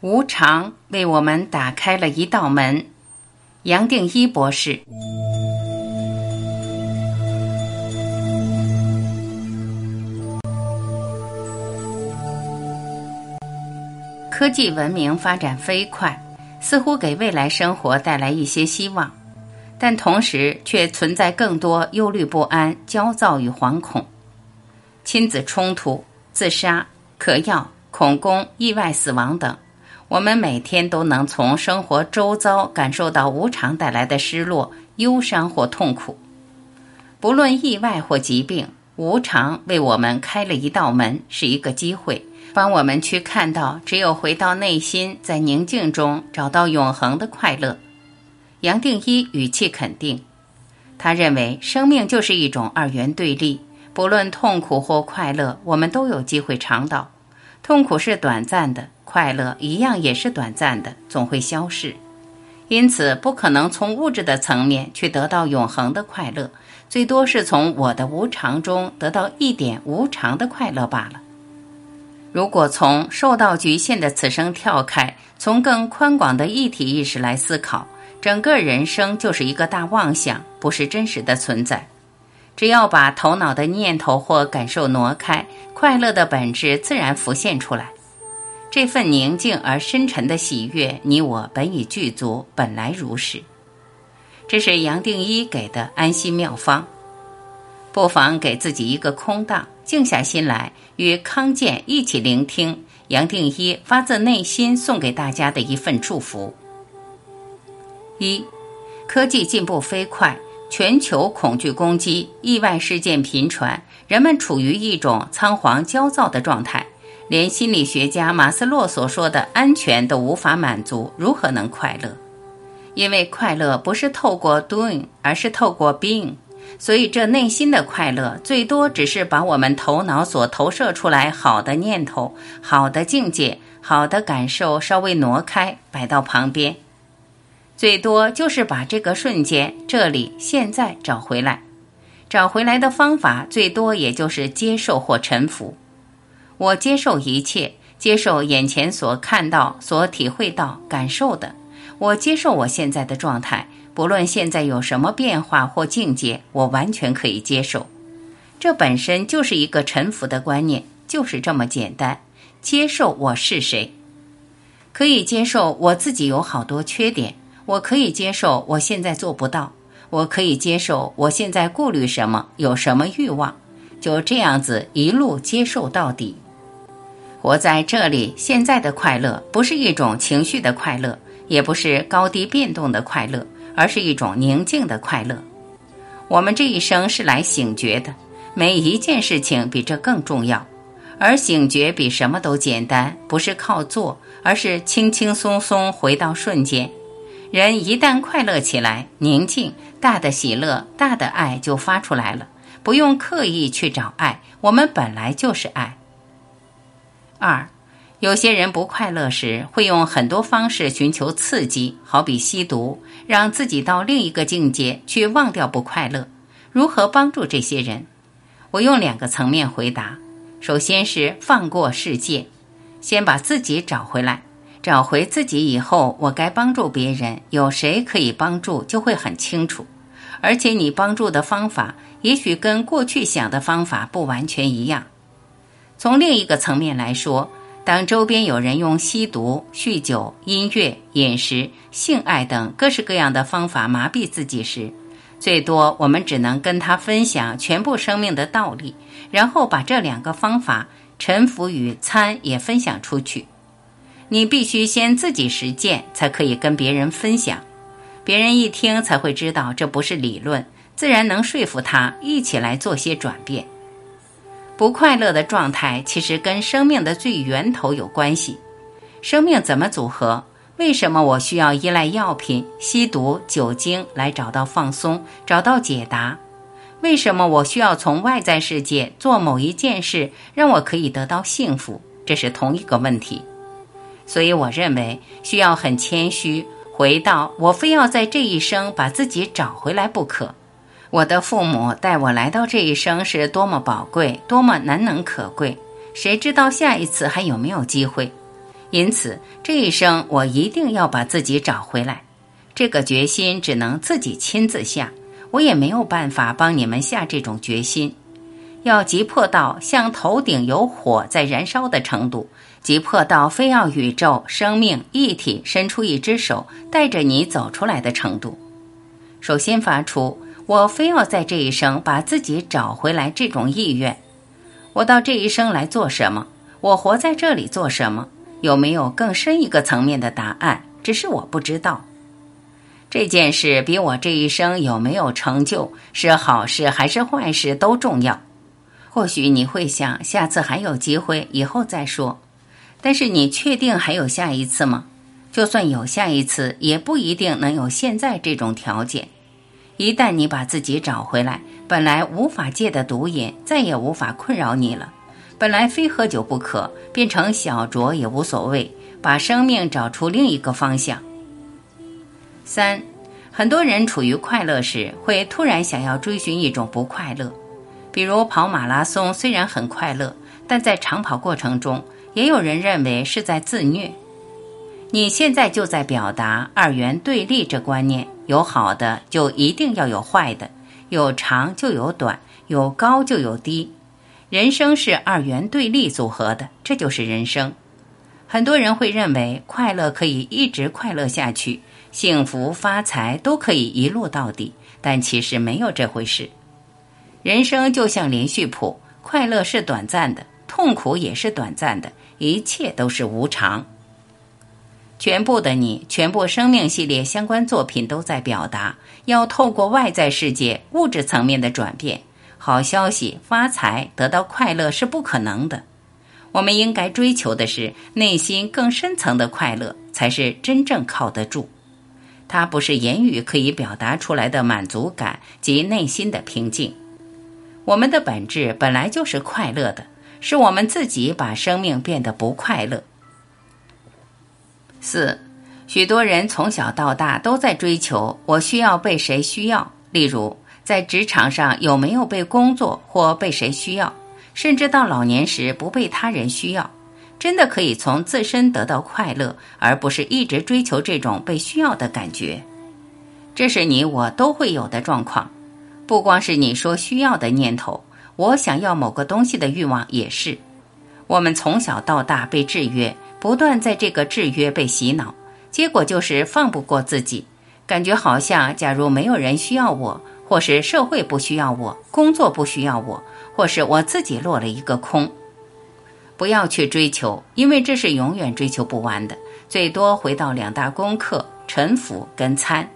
无常为我们打开了一道门。杨定一博士。科技文明发展飞快，似乎给未来生活带来一些希望，但同时却存在更多忧虑不安、焦躁与惶恐。亲子冲突、自杀、嗑药、恐攻、意外死亡等。我们每天都能从生活周遭感受到无常带来的失落、忧伤或痛苦。不论意外或疾病，无常为我们开了一道门，是一个机会，帮我们去看到，只有回到内心，在宁静中找到永恒的快乐。杨定一语气肯定，他认为生命就是一种二元对立，不论痛苦或快乐，我们都有机会尝到。痛苦是短暂的。快乐一样也是短暂的，总会消逝，因此不可能从物质的层面去得到永恒的快乐，最多是从我的无常中得到一点无常的快乐罢了。如果从受到局限的此生跳开，从更宽广的一体意识来思考，整个人生就是一个大妄想，不是真实的存在。只要把头脑的念头或感受挪开，快乐的本质自然浮现出来。这份宁静而深沉的喜悦，你我本已具足，本来如是。这是杨定一给的安心妙方。不妨给自己一个空档，静下心来，与康健一起聆听杨定一发自内心送给大家的一份祝福。一，科技进步飞快，全球恐惧攻击，意外事件频传，人们处于一种仓皇焦躁的状态。连心理学家马斯洛所说的安全都无法满足，如何能快乐？因为快乐不是透过 doing，而是透过 being。所以，这内心的快乐最多只是把我们头脑所投射出来好的念头、好的境界、好的感受稍微挪开，摆到旁边。最多就是把这个瞬间、这里、现在找回来。找回来的方法最多也就是接受或臣服。我接受一切，接受眼前所看到、所体会到、感受的。我接受我现在的状态，不论现在有什么变化或境界，我完全可以接受。这本身就是一个臣服的观念，就是这么简单。接受我是谁，可以接受我自己有好多缺点，我可以接受我现在做不到，我可以接受我现在顾虑什么，有什么欲望，就这样子一路接受到底。活在这里，现在的快乐不是一种情绪的快乐，也不是高低变动的快乐，而是一种宁静的快乐。我们这一生是来醒觉的，每一件事情比这更重要，而醒觉比什么都简单，不是靠做，而是轻轻松松回到瞬间。人一旦快乐起来，宁静，大的喜乐、大的爱就发出来了，不用刻意去找爱，我们本来就是爱。二，有些人不快乐时，会用很多方式寻求刺激，好比吸毒，让自己到另一个境界去忘掉不快乐。如何帮助这些人？我用两个层面回答：首先是放过世界，先把自己找回来，找回自己以后，我该帮助别人，有谁可以帮助，就会很清楚。而且你帮助的方法，也许跟过去想的方法不完全一样。从另一个层面来说，当周边有人用吸毒、酗酒、音乐、饮食、性爱等各式各样的方法麻痹自己时，最多我们只能跟他分享全部生命的道理，然后把这两个方法臣服与参也分享出去。你必须先自己实践，才可以跟别人分享，别人一听才会知道这不是理论，自然能说服他一起来做些转变。不快乐的状态其实跟生命的最源头有关系。生命怎么组合？为什么我需要依赖药品、吸毒、酒精来找到放松、找到解答？为什么我需要从外在世界做某一件事，让我可以得到幸福？这是同一个问题。所以我认为需要很谦虚，回到我非要在这一生把自己找回来不可。我的父母带我来到这一生是多么宝贵，多么难能可贵，谁知道下一次还有没有机会？因此这一生我一定要把自己找回来。这个决心只能自己亲自下，我也没有办法帮你们下这种决心。要急迫到像头顶有火在燃烧的程度，急迫到非要宇宙生命一体伸出一只手带着你走出来的程度。首先发出我非要在这一生把自己找回来这种意愿。我到这一生来做什么？我活在这里做什么？有没有更深一个层面的答案？只是我不知道。这件事比我这一生有没有成就，是好事还是坏事都重要。或许你会想，下次还有机会，以后再说。但是你确定还有下一次吗？就算有下一次，也不一定能有现在这种条件。一旦你把自己找回来，本来无法戒的毒瘾再也无法困扰你了。本来非喝酒不可，变成小酌也无所谓。把生命找出另一个方向。三，很多人处于快乐时，会突然想要追寻一种不快乐。比如跑马拉松虽然很快乐，但在长跑过程中，也有人认为是在自虐。你现在就在表达二元对立这观念：有好的就一定要有坏的，有长就有短，有高就有低。人生是二元对立组合的，这就是人生。很多人会认为快乐可以一直快乐下去，幸福发财都可以一路到底，但其实没有这回事。人生就像连续谱，快乐是短暂的，痛苦也是短暂的，一切都是无常。全部的你，全部生命系列相关作品都在表达，要透过外在世界物质层面的转变，好消息、发财、得到快乐是不可能的。我们应该追求的是内心更深层的快乐，才是真正靠得住。它不是言语可以表达出来的满足感及内心的平静。我们的本质本来就是快乐的，是我们自己把生命变得不快乐。四，许多人从小到大都在追求我需要被谁需要，例如在职场上有没有被工作或被谁需要，甚至到老年时不被他人需要，真的可以从自身得到快乐，而不是一直追求这种被需要的感觉。这是你我都会有的状况。不光是你说需要的念头，我想要某个东西的欲望也是。我们从小到大被制约，不断在这个制约被洗脑，结果就是放不过自己，感觉好像假如没有人需要我，或是社会不需要我，工作不需要我，或是我自己落了一个空。不要去追求，因为这是永远追求不完的。最多回到两大功课：臣服跟参。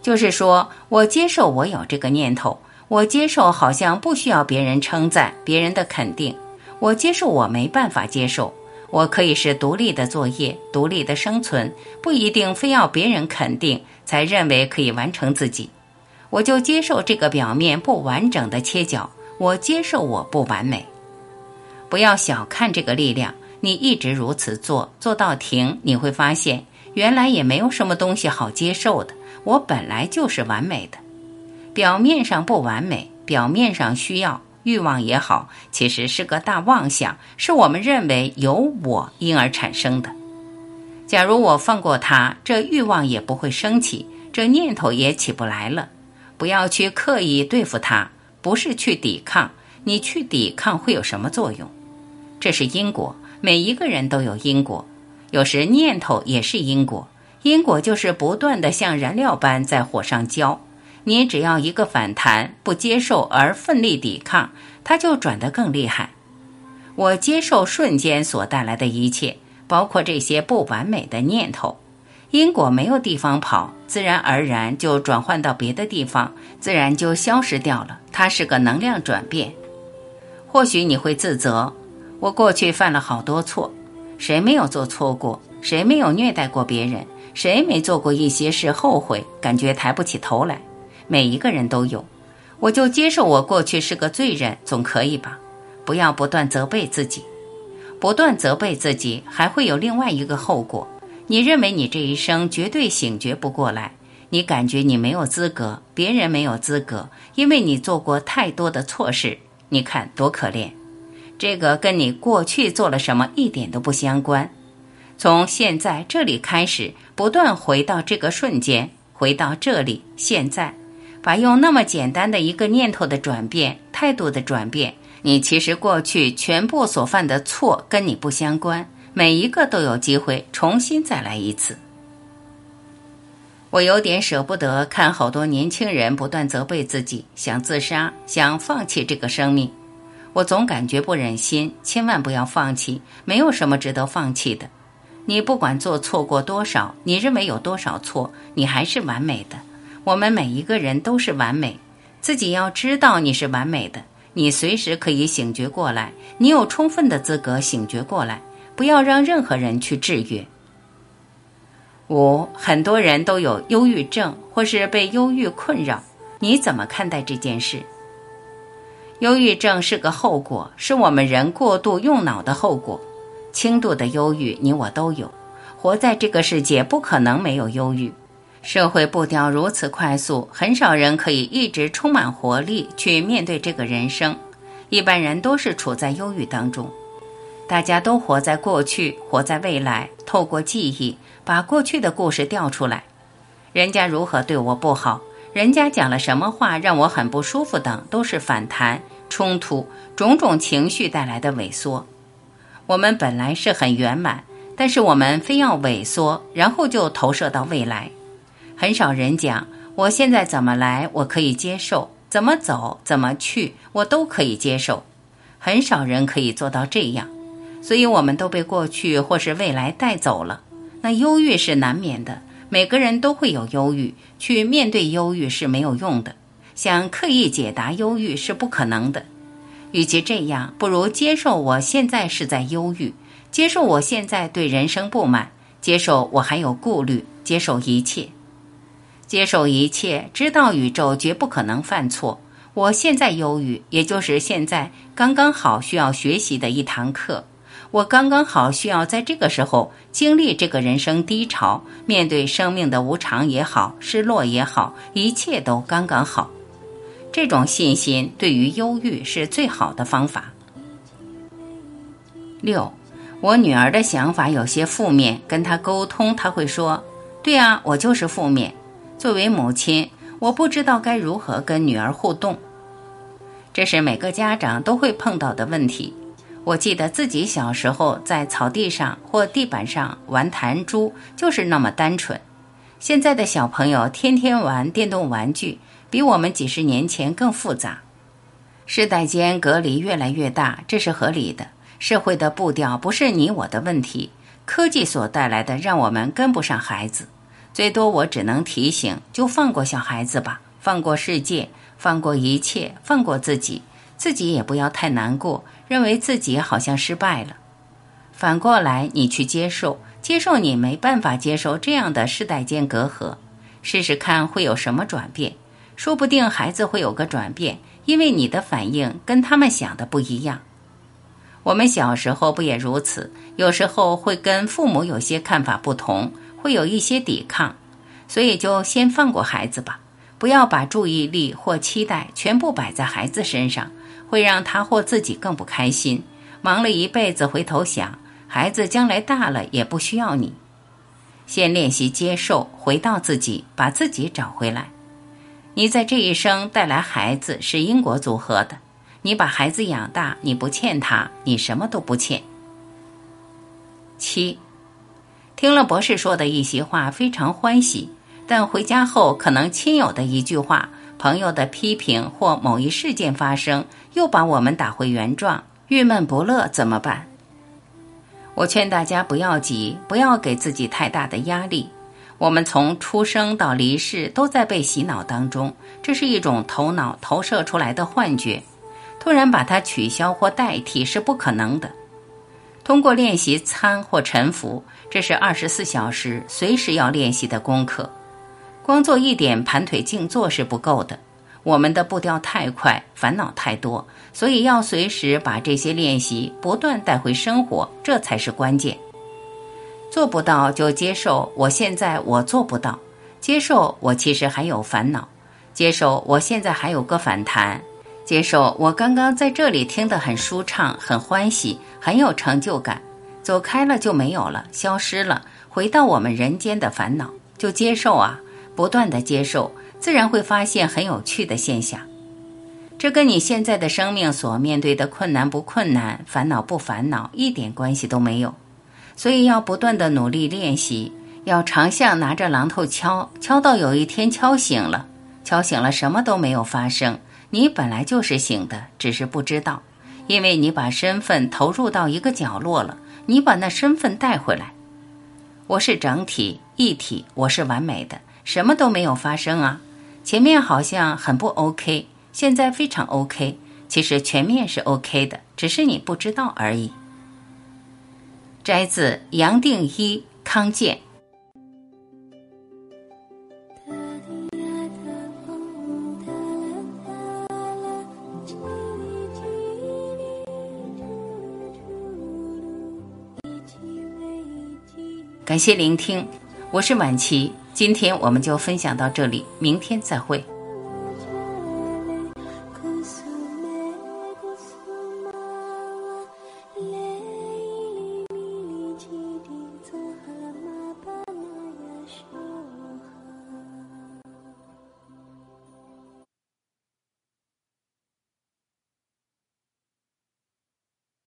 就是说，我接受我有这个念头，我接受好像不需要别人称赞、别人的肯定，我接受我没办法接受，我可以是独立的作业、独立的生存，不一定非要别人肯定才认为可以完成自己，我就接受这个表面不完整的切角，我接受我不完美，不要小看这个力量，你一直如此做，做到停，你会发现原来也没有什么东西好接受的。我本来就是完美的，表面上不完美，表面上需要欲望也好，其实是个大妄想，是我们认为有我因而产生的。假如我放过他，这欲望也不会升起，这念头也起不来了。不要去刻意对付他，不是去抵抗，你去抵抗会有什么作用？这是因果，每一个人都有因果，有时念头也是因果。因果就是不断的像燃料般在火上浇，你只要一个反弹，不接受而奋力抵抗，它就转得更厉害。我接受瞬间所带来的一切，包括这些不完美的念头。因果没有地方跑，自然而然就转换到别的地方，自然就消失掉了。它是个能量转变。或许你会自责，我过去犯了好多错，谁没有做错过？谁没有虐待过别人？谁没做过一些事后悔，感觉抬不起头来？每一个人都有，我就接受我过去是个罪人，总可以吧？不要不断责备自己，不断责备自己，还会有另外一个后果。你认为你这一生绝对醒觉不过来，你感觉你没有资格，别人没有资格，因为你做过太多的错事。你看多可怜，这个跟你过去做了什么一点都不相关。从现在这里开始，不断回到这个瞬间，回到这里现在，把用那么简单的一个念头的转变、态度的转变，你其实过去全部所犯的错跟你不相关，每一个都有机会重新再来一次。我有点舍不得看好多年轻人不断责备自己，想自杀，想放弃这个生命。我总感觉不忍心，千万不要放弃，没有什么值得放弃的。你不管做错过多少，你认为有多少错，你还是完美的。我们每一个人都是完美，自己要知道你是完美的。你随时可以醒觉过来，你有充分的资格醒觉过来，不要让任何人去制约。五，很多人都有忧郁症，或是被忧郁困扰。你怎么看待这件事？忧郁症是个后果，是我们人过度用脑的后果。轻度的忧郁，你我都有。活在这个世界，不可能没有忧郁。社会步调如此快速，很少人可以一直充满活力去面对这个人生。一般人都是处在忧郁当中。大家都活在过去，活在未来，透过记忆。把过去的故事调出来，人家如何对我不好，人家讲了什么话让我很不舒服等，都是反弹、冲突、种种情绪带来的萎缩。我们本来是很圆满，但是我们非要萎缩，然后就投射到未来。很少人讲，我现在怎么来，我可以接受；怎么走，怎么去，我都可以接受。很少人可以做到这样，所以我们都被过去或是未来带走了。那忧郁是难免的，每个人都会有忧郁，去面对忧郁是没有用的，想刻意解答忧郁是不可能的。与其这样，不如接受我现在是在忧郁，接受我现在对人生不满，接受我还有顾虑，接受一切，接受一切，知道宇宙绝不可能犯错。我现在忧郁，也就是现在刚刚好需要学习的一堂课。我刚刚好需要在这个时候经历这个人生低潮，面对生命的无常也好，失落也好，一切都刚刚好。这种信心对于忧郁是最好的方法。六，我女儿的想法有些负面，跟她沟通，她会说：“对啊，我就是负面。”作为母亲，我不知道该如何跟女儿互动。这是每个家长都会碰到的问题。我记得自己小时候在草地上或地板上玩弹珠，就是那么单纯。现在的小朋友天天玩电动玩具，比我们几十年前更复杂。世代间隔离越来越大，这是合理的。社会的步调不是你我的问题，科技所带来的让我们跟不上孩子。最多我只能提醒，就放过小孩子吧，放过世界，放过一切，放过自己。自己也不要太难过，认为自己好像失败了。反过来，你去接受，接受你没办法接受这样的世代间隔阂，试试看会有什么转变。说不定孩子会有个转变，因为你的反应跟他们想的不一样。我们小时候不也如此？有时候会跟父母有些看法不同，会有一些抵抗，所以就先放过孩子吧，不要把注意力或期待全部摆在孩子身上。会让他或自己更不开心。忙了一辈子，回头想，孩子将来大了也不需要你。先练习接受，回到自己，把自己找回来。你在这一生带来孩子是因果组合的。你把孩子养大，你不欠他，你什么都不欠。七，听了博士说的一席话，非常欢喜，但回家后可能亲友的一句话。朋友的批评或某一事件发生，又把我们打回原状，郁闷不乐，怎么办？我劝大家不要急，不要给自己太大的压力。我们从出生到离世都在被洗脑当中，这是一种头脑投射出来的幻觉，突然把它取消或代替是不可能的。通过练习参或沉浮，这是二十四小时随时要练习的功课。光做一点盘腿静坐是不够的，我们的步调太快，烦恼太多，所以要随时把这些练习不断带回生活，这才是关键。做不到就接受，我现在我做不到，接受我其实还有烦恼，接受我现在还有个反弹，接受我刚刚在这里听得很舒畅，很欢喜，很有成就感。走开了就没有了，消失了，回到我们人间的烦恼，就接受啊，不断的接受，自然会发现很有趣的现象。这跟你现在的生命所面对的困难不困难、烦恼不烦恼一点关系都没有。所以要不断的努力练习，要常像拿着榔头敲，敲到有一天敲醒了，敲醒了什么都没有发生，你本来就是醒的，只是不知道，因为你把身份投入到一个角落了，你把那身份带回来。我是整体一体，我是完美的，什么都没有发生啊，前面好像很不 OK。现在非常 OK，其实全面是 OK 的，只是你不知道而已。摘自杨定一康健。感谢聆听，我是晚琪，今天我们就分享到这里，明天再会。